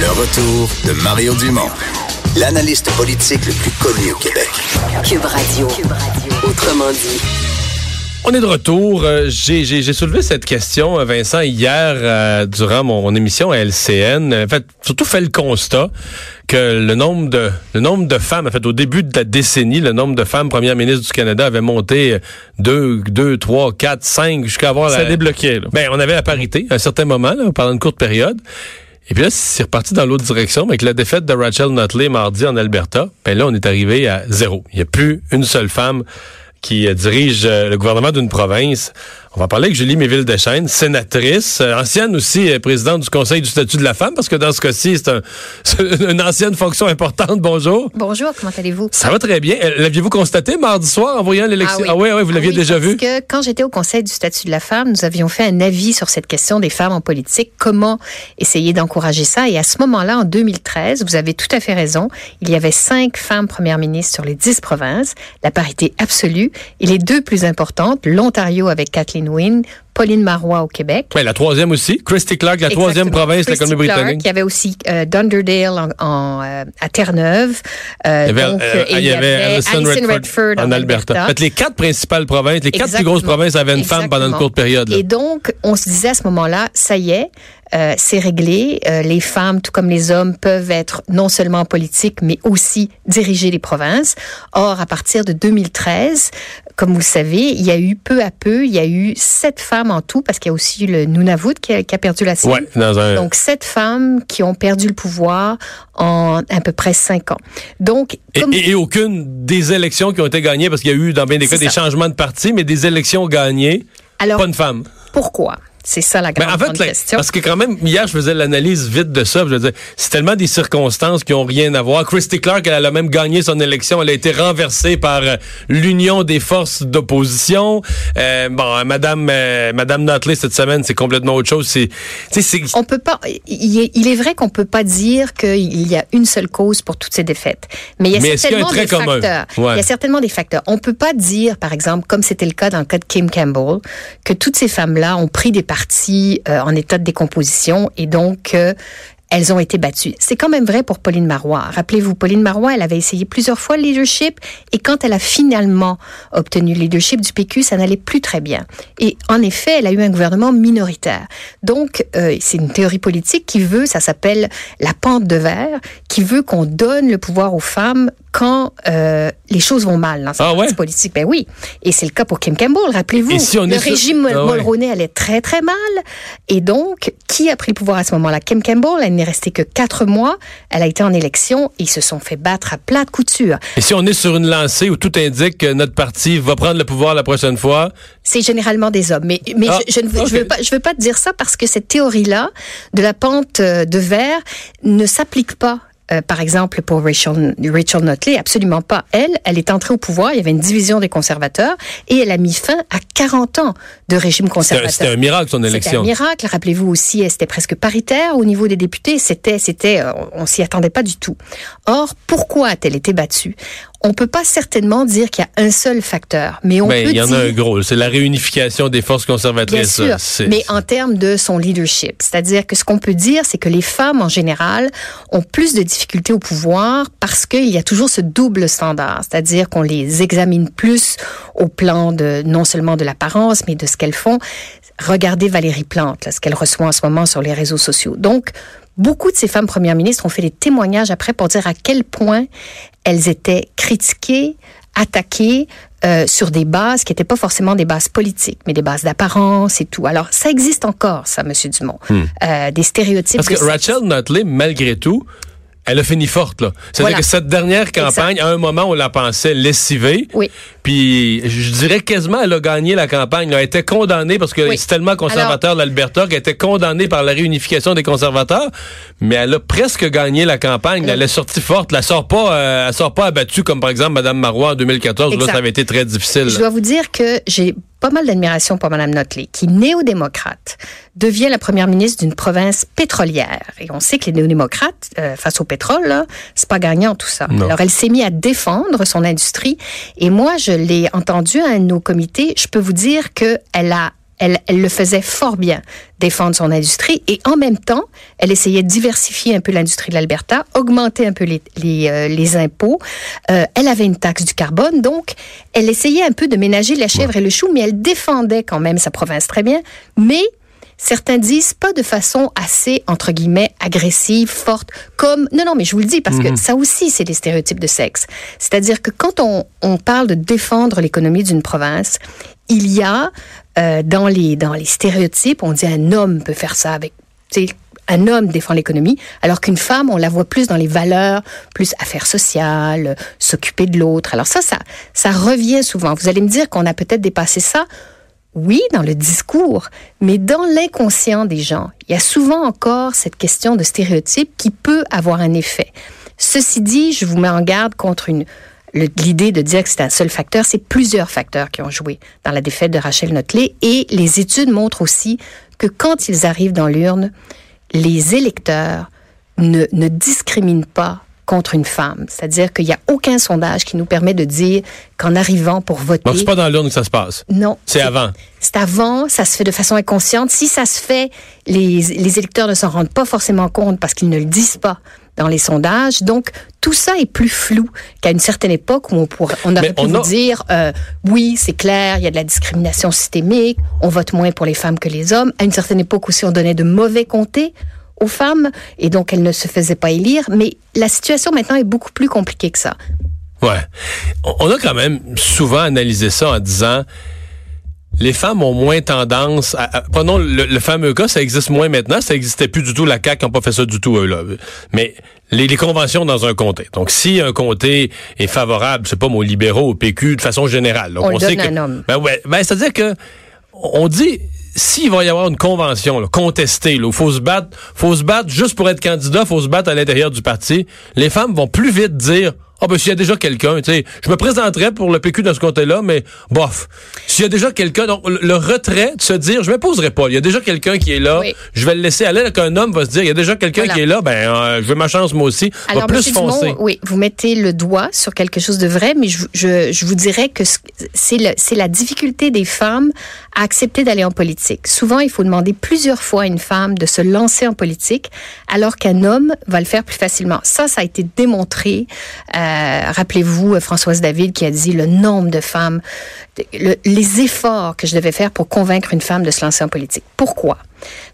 Le retour de Mario Dumont, l'analyste politique le plus connu au Québec. Cube Radio. Autrement dit. On est de retour. Euh, J'ai soulevé cette question, euh, Vincent, hier euh, durant mon, mon émission à LCN. En fait, surtout fait le constat que le nombre de le nombre de femmes, en fait, au début de la décennie, le nombre de femmes premières ministres du Canada avait monté euh, deux, deux, trois, quatre, cinq, jusqu'à avoir Ça la, débloquait, là. ben, on avait la parité à un certain moment, là, pendant une courte période. Et puis là, c'est reparti dans l'autre direction. Avec la défaite de Rachel Notley mardi en Alberta, ben là, on est arrivé à zéro. Il n'y a plus une seule femme qui euh, dirige euh, le gouvernement d'une province. On va parler avec Julie Méville-Deschênes, sénatrice, euh, ancienne aussi euh, présidente du Conseil du statut de la femme, parce que dans ce cas-ci, c'est un, une ancienne fonction importante. Bonjour. Bonjour, comment allez-vous? Ça va très bien. Euh, L'aviez-vous constaté mardi soir en voyant l'élection? Ah oui, oui, vous Ah l'aviez oui, déjà parce vu? que quand j'étais au Conseil du statut de la femme, nous avions fait un avis sur cette question des femmes en politique, comment essayer d'encourager ça? Et à ce moment-là, en 2013, vous avez tout à fait raison, il y avait cinq femmes premières ministres sur les dix provinces, la parité absolue. Et les deux plus importantes, l'Ontario avec Kathleen Pauline Marois au Québec. Ben, la troisième aussi. Christy Clark, la troisième province de la Colombie-Britannique. Il y avait aussi euh, Dunderdale en, en, euh, à Terre-Neuve. Euh, Il y avait, donc, euh, et il y avait Alison Redford, en Alberta. En fait, les quatre principales provinces, les quatre plus grosses provinces avaient une femme pendant une courte période. là. Et donc, on se disait à ce moment-là, ça y est, euh, c'est réglé. Euh, les femmes, tout comme les hommes, peuvent être non seulement politiques, mais aussi diriger les provinces. Or, à partir de 2013, comme vous le savez, il y a eu peu à peu, il y a eu sept femmes en tout, parce qu'il y a aussi le Nunavut qui a, qui a perdu la sienne. Ouais, dans un. Donc, sept femmes qui ont perdu le pouvoir en à peu près cinq ans. Donc, et, comme- et- et aucune des élections qui ont été gagnées, parce qu'il y a eu dans bien des cas des changements de parti, mais des élections gagnées, alors, pas une femme. pourquoi? C'est ça la Ben, grande, en fait, grande la- question. parce que quand même, hier, je faisais l'analyse vite de ça. Je veux dire, c'est tellement des circonstances qui ont rien à voir. Christy Clark, elle a même gagné son élection. Elle a été renversée par euh, l'union des forces d'opposition. Euh, bon, Madame, euh, Madame Notley, cette semaine, c'est complètement autre chose. C'est, on peut pas. Il est, il est vrai qu'on peut pas dire qu'il y a une seule cause pour toutes ces défaites, mais il y a Mais y certainement des commun? facteurs. Ouais. Il y a certainement des facteurs. On peut pas dire, par exemple, comme c'était le cas dans le cas de Kim Campbell, que toutes ces femmes-là ont pris des partis euh, en état de décomposition et donc euh, elles ont été battues. C'est quand même vrai pour Pauline Marois. Rappelez-vous, Pauline Marois, elle avait essayé plusieurs fois le leadership et quand elle a finalement obtenu le leadership du PQ, ça n'allait plus très bien. Et en effet, elle a eu un gouvernement minoritaire. Donc, euh, c'est une théorie politique qui veut, ça s'appelle la pente de verre, qui veut qu'on donne le pouvoir aux femmes quand euh, les choses vont mal dans cette Ah ouais? politique. Ben oui. Et c'est le cas pour Kim Campbell, rappelez-vous. Si le est sur- régime Ah ouais. Mulroney allait très, très mal. Et donc, qui a pris le pouvoir à ce moment-là? Kim Campbell, elle n'est restée que quatre mois. Elle a été en élection et ils se sont fait battre à plate couture. et si on est sur une lancée où tout indique que notre parti va prendre le pouvoir la prochaine fois, C'est généralement des hommes. Mais, mais Ah, je, je ne veux, ok. je veux pas, je veux pas te dire ça parce que cette théorie-là de la pente euh, de verre ne s'applique pas. Euh, par exemple, pour Rachel, Rachel Notley, absolument pas. Elle, elle est entrée au pouvoir, il y avait une division des conservateurs et elle a mis fin à 40 ans de régime conservateur. c'était un miracle son C'était un élection. miracle. Rappelez-vous aussi, c'était presque paritaire au niveau des députés. C'était, c'était, euh, on s'y attendait pas du tout. Or, pourquoi a-t-elle été battue? On peut pas certainement dire qu'il y a un seul facteur, mais on Ben, peut il y en dire a un gros. C'est la réunification des forces Bien conservatrices. sûr, ça. C'est- mais en termes de son leadership. C'est-à-dire que ce qu'on peut dire, c'est que les femmes, en général, ont plus de difficultés au pouvoir parce qu'il y a toujours ce double standard. C'est-à-dire qu'on les examine plus au plan de, non seulement de l'apparence, mais de ce qu'elles font. Regardez Valérie Plante, là, ce qu'elle reçoit en ce moment sur les réseaux sociaux. Donc, beaucoup de ces femmes premières ministres ont fait des témoignages après pour dire à quel point elles étaient critiquées, attaquées euh, sur des bases qui n'étaient pas forcément des bases politiques, mais des bases d'apparence et tout. Alors, ça existe encore, ça, Monsieur Dumont. Euh, des stéréotypes. Hmm. Parce que Rachel Notley, malgré tout, elle a fini forte, là. C'est-à-dire Voilà. que cette dernière campagne, à un moment, on la pensait lessivée. Oui. Puis, je dirais quasiment, elle a gagné la campagne. là. Elle était condamnée parce que Oui. c'est tellement conservateur l'Alberta qu'elle était condamnée par la réunification des conservateurs. Mais elle a presque gagné la campagne. Elle est sortie forte. Elle sort pas, euh, elle sort pas abattue comme par exemple Mme Marois en 2014. Là, Exact. ça avait été très difficile. Je là. dois vous dire que j'ai pas mal d'admiration pour Mme Notley, qui, néo-démocrate, devient la première ministre d'une province pétrolière. Et on sait que les néo-démocrates, euh, face au pétrole, là, c'est pas gagnant tout ça. Non. Alors, elle s'est mise à défendre son industrie. Et moi, je l'ai entendu à un de nos comités. Je peux vous dire que elle a elle, elle le faisait fort bien, défendre son industrie, et en même temps, elle essayait de diversifier un peu l'industrie de l'Alberta, augmenter un peu les, les, euh, les impôts. Euh, elle avait une taxe du carbone, donc elle essayait un peu de ménager la chèvre et le chou, mais elle défendait quand même sa province très bien. Mais certains disent pas de façon assez, entre guillemets, agressive, forte, comme... Non, non, mais je vous le dis, parce que ça aussi, c'est des stéréotypes de sexe. C'est-à-dire que quand on, on parle de défendre l'économie d'une province, il y a euh, dans, les, dans les stéréotypes, on dit un homme peut faire ça avec... tu sais, Un homme défend l'économie, alors qu'une femme, on la voit plus dans les valeurs, plus affaires sociales, euh, s'occuper de l'autre. Alors ça, ça, ça revient souvent. Vous allez me dire qu'on a peut-être dépassé ça oui, dans le discours, mais dans l'inconscient des gens. Il y a souvent encore cette question de stéréotype qui peut avoir un effet. Ceci dit, je vous mets en garde contre une l'idée de dire que c'est un seul facteur, c'est plusieurs facteurs qui ont joué dans la défaite de Rachel Notley et les études montrent aussi que quand ils arrivent dans l'urne, les électeurs ne discriminent pas contre une femme. C'est-à-dire qu'il n'y a aucun sondage qui nous permet de dire qu'en arrivant pour voter... Donc, c'est pas dans l'urne que ça se passe. Non. C'est avant. C'est avant, ça se fait de façon inconsciente. Si ça se fait, les, les électeurs ne s'en rendent pas forcément compte parce qu'ils ne le disent pas dans les sondages. Donc, tout ça est plus flou qu'à une certaine époque où on, pourrait, on aurait pu vous a- dire, euh, oui, c'est clair, il y a de la discrimination systémique, on vote moins pour les femmes que les hommes. À une certaine époque aussi, on donnait de mauvais comtés aux femmes et donc elles ne se faisaient pas élire. Mais la situation maintenant est beaucoup plus compliquée que ça. Ouais. On on a quand même souvent analysé ça en disant les femmes ont moins tendance à, à- prenons le, le fameux cas, ça existe moins maintenant, ça existait plus du tout, la CAQ n'a pas fait ça du tout eux là. Mais les, les conventions dans un comté. Donc si un comté est favorable, c'est pas aux libéraux, au PQ de façon générale. Donc, On sait donne que un homme. ben ouais, ben c'est-à-dire que on dit s'il va y avoir une convention là, contestée, il faut se battre, faut se battre juste pour être candidat, faut se battre à l'intérieur du parti. Les femmes vont plus vite dire ah ben s'il y a déjà quelqu'un, tu sais, je me présenterais pour le PQ dans ce côté-là, mais bof. S'il y a déjà quelqu'un, donc le- retrait de se dire je me poserai pas, il y a déjà quelqu'un qui est là, Oui. je vais le laisser aller, là, qu'un homme va se dire il y a déjà quelqu'un Voilà. qui est là, ben euh, je veux ma chance moi aussi, va Alors, plus Monsieur Dumont, foncer. oui, vous mettez le doigt sur quelque chose de vrai, mais je, je, je vous dirais que ce- c'est le- c'est la difficulté des femmes à accepter d'aller en politique. Souvent, il faut demander plusieurs fois à une femme de se lancer en politique, alors qu'un homme va le faire plus facilement. Ça, ça a été démontré. Euh, Rappelez-vous euh, Françoise David qui a dit le nombre de femmes, le- les efforts que je devais faire pour convaincre une femme de se lancer en politique. Pourquoi?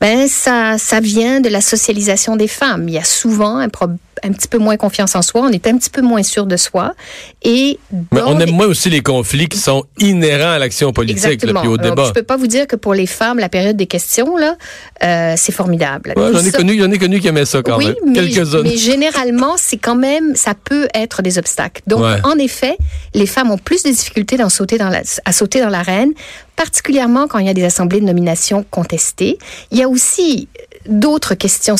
Ben, ça, ça vient de la socialisation des femmes. Il y a souvent un, pro- un petit peu moins confiance en soi, on est un petit peu moins sûr de soi. Et Mais on les- aime moins aussi les conflits qui sont inhérents à l'action politique, là, puis au Alors, débat. je peux pas vous dire que pour les femmes, la période des questions, là, euh, c'est formidable. Ouais, j'en ai ça- connu, j'en ai connu qui aimaient ça quand oui, même. mais, Quelques-unes. mais généralement, c'est quand même, ça peut être des obstacles. Donc, Ouais. en effet, les femmes ont plus de difficultés dans sauter dans la, à sauter dans l'arène, particulièrement quand il y a des assemblées de nomination contestées. Il y a aussi d'autres questions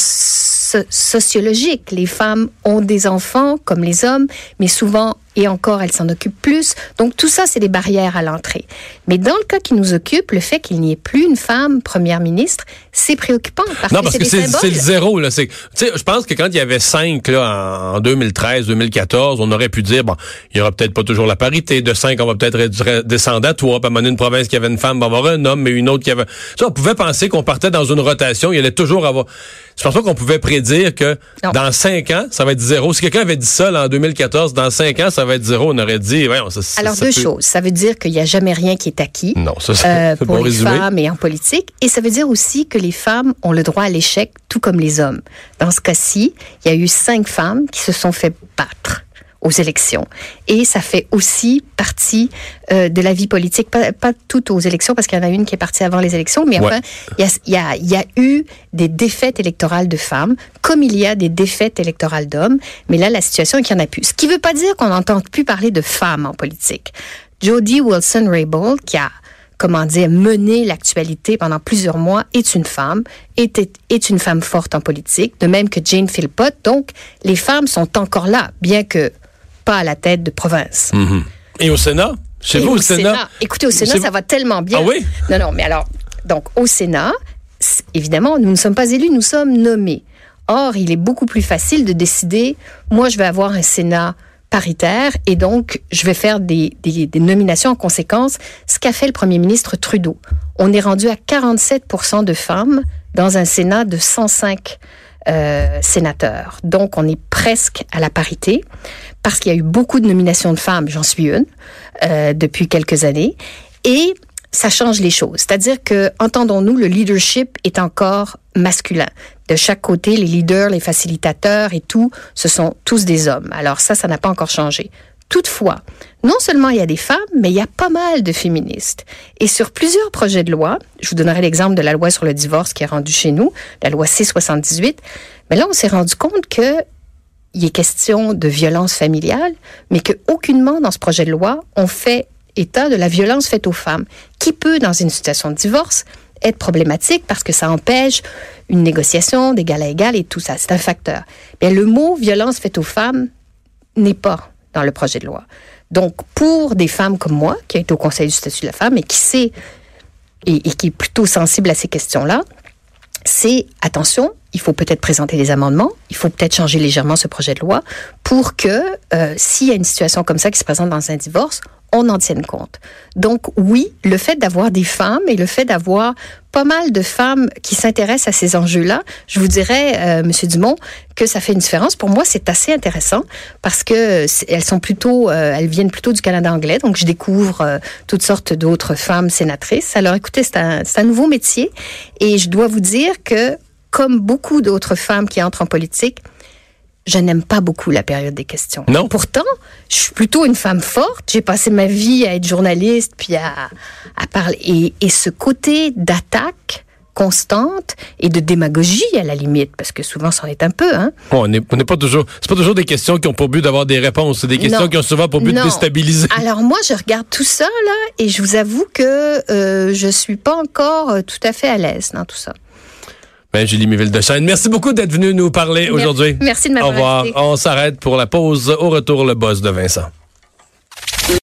so- sociologiques. Les femmes ont des enfants comme les hommes, mais souvent et encore elles s'en occupent plus. Donc tout ça, c'est des barrières à l'entrée. Mais dans le cas qui nous occupe, le fait qu'il n'y ait plus une femme première ministre, c'est préoccupant parce Non, que parce c'est que c'est le zéro. Là. Je pense que quand il y avait cinq là, en 2013, 2014, on aurait pu dire, bon, il y aura peut-être pas toujours la parité. De cinq, on va peut-être descendre à trois. Puis à un moment donné, une province qui avait une femme va avoir un homme, mais une autre qui avait... Ça, on pouvait penser qu'on partait dans une rotation. Il allait toujours avoir... Je pense pas qu'on pouvait prédire que Non. dans cinq ans, ça va être zéro. Si quelqu'un avait dit ça là, en 2014, dans cinq ans, ça va être zéro, on aurait dit, ouais, ça, ça- Alors ça deux peut- choses. Ça veut dire qu'il n'y a jamais rien qui est acquis. Non, ça, c'est euh, pour bon les résumé. femmes et en politique. Et ça veut dire aussi que les femmes ont le droit à l'échec, tout comme les hommes. Dans ce cas-ci, il y a eu cinq femmes qui se sont fait battre aux élections. Et ça fait aussi partie euh, de la vie politique, pas, pas toutes aux élections, parce qu'il y en a une qui est partie avant les élections, mais Ouais. enfin, il y a, y, a, y a eu des défaites électorales de femmes, comme il y a des défaites électorales d'hommes, mais là, la situation est qu'il n'y en a plus. Ce qui ne veut pas dire qu'on n'entend plus parler de femmes en politique. Jodie Wilson-Raybould, qui a comment dire, mené l'actualité pendant plusieurs mois, est une femme, est, est, est une femme forte en politique, de même que Jane Philpott. Donc, les femmes sont encore là, bien que pas à la tête de province. Mhm. Et au Sénat? Chez vous, au Sénat? Écoutez, au Sénat, ça va tellement bien. Ah oui? Non, non, mais alors, donc, au Sénat, évidemment, nous ne sommes pas élus, nous sommes nommés. Or, il est beaucoup plus facile de décider, moi, je vais avoir un Sénat paritaire et donc je vais faire des, des, des nominations en conséquence, ce qu'a fait le premier ministre Trudeau. On est rendu à 47% de femmes dans un Sénat de 105 euh. Donc, on est presque à la parité parce qu'il y a eu beaucoup de nominations de femmes, j'en suis une, euh, depuis quelques années. Et ça change les choses. C'est-à-dire que, entendons-nous, le leadership est encore masculin. De chaque côté, les leaders, les facilitateurs et tout, ce sont tous des hommes. Alors ça, ça n'a pas encore changé. Toutefois, non seulement il y a des femmes, mais il y a pas mal de féministes. Et sur plusieurs projets de loi, je vous donnerai l'exemple de la loi sur le divorce qui est rendue chez nous, la loi C-78, mais là, on s'est rendu compte que il est question de violence familiale, mais que aucunement dans ce projet de loi, on fait état de la violence faite aux femmes, qui peut, dans une situation de divorce, être problématique parce que ça empêche une négociation d'égal à égal et tout ça. C'est un facteur. Mais le mot violence faite aux femmes n'est pas dans le projet de loi. Donc, pour des femmes comme moi, qui a été au Conseil du statut de la femme et qui sait et, qui est plutôt sensible à ces questions-là, c'est attention, il faut peut-être présenter des amendements, il faut peut-être changer légèrement ce projet de loi pour que euh, s'il y a une situation comme ça qui se présente dans un divorce, on en tienne compte. Donc oui, le fait d'avoir des femmes et le fait d'avoir pas mal de femmes qui s'intéressent à ces enjeux-là, je vous dirais, euh, Monsieur Dumont, que ça fait une différence. Pour moi, c'est assez intéressant parce que elles sont plutôt, euh, elles viennent plutôt du Canada anglais, donc je découvre euh, toutes sortes d'autres femmes sénatrices. Alors écoutez, c'est un, un nouveau métier et je dois vous dire que comme beaucoup d'autres femmes qui entrent en politique, je n'aime pas beaucoup la période des questions. Non. Pourtant, je suis plutôt une femme forte. J'ai passé ma vie à être journaliste puis à, à parler. Et, et ce côté d'attaque constante et de démagogie à la limite, parce que souvent c'en est un peu. Hein? Bon, on n'est pas toujours. C'est pas toujours des questions qui ont pour but d'avoir des réponses. C'est des questions Non. qui ont souvent pour but Non. de déstabiliser. Alors moi, je regarde tout ça là, et je vous avoue que euh, je suis pas encore euh, tout à fait à l'aise dans tout ça. Ben, Julie Méville de Chêne, merci beaucoup d'être venue nous parler aujourd'hui. Merci de m'avoir Au revoir. On s'arrête pour la pause. Au retour, le boss de Vincent.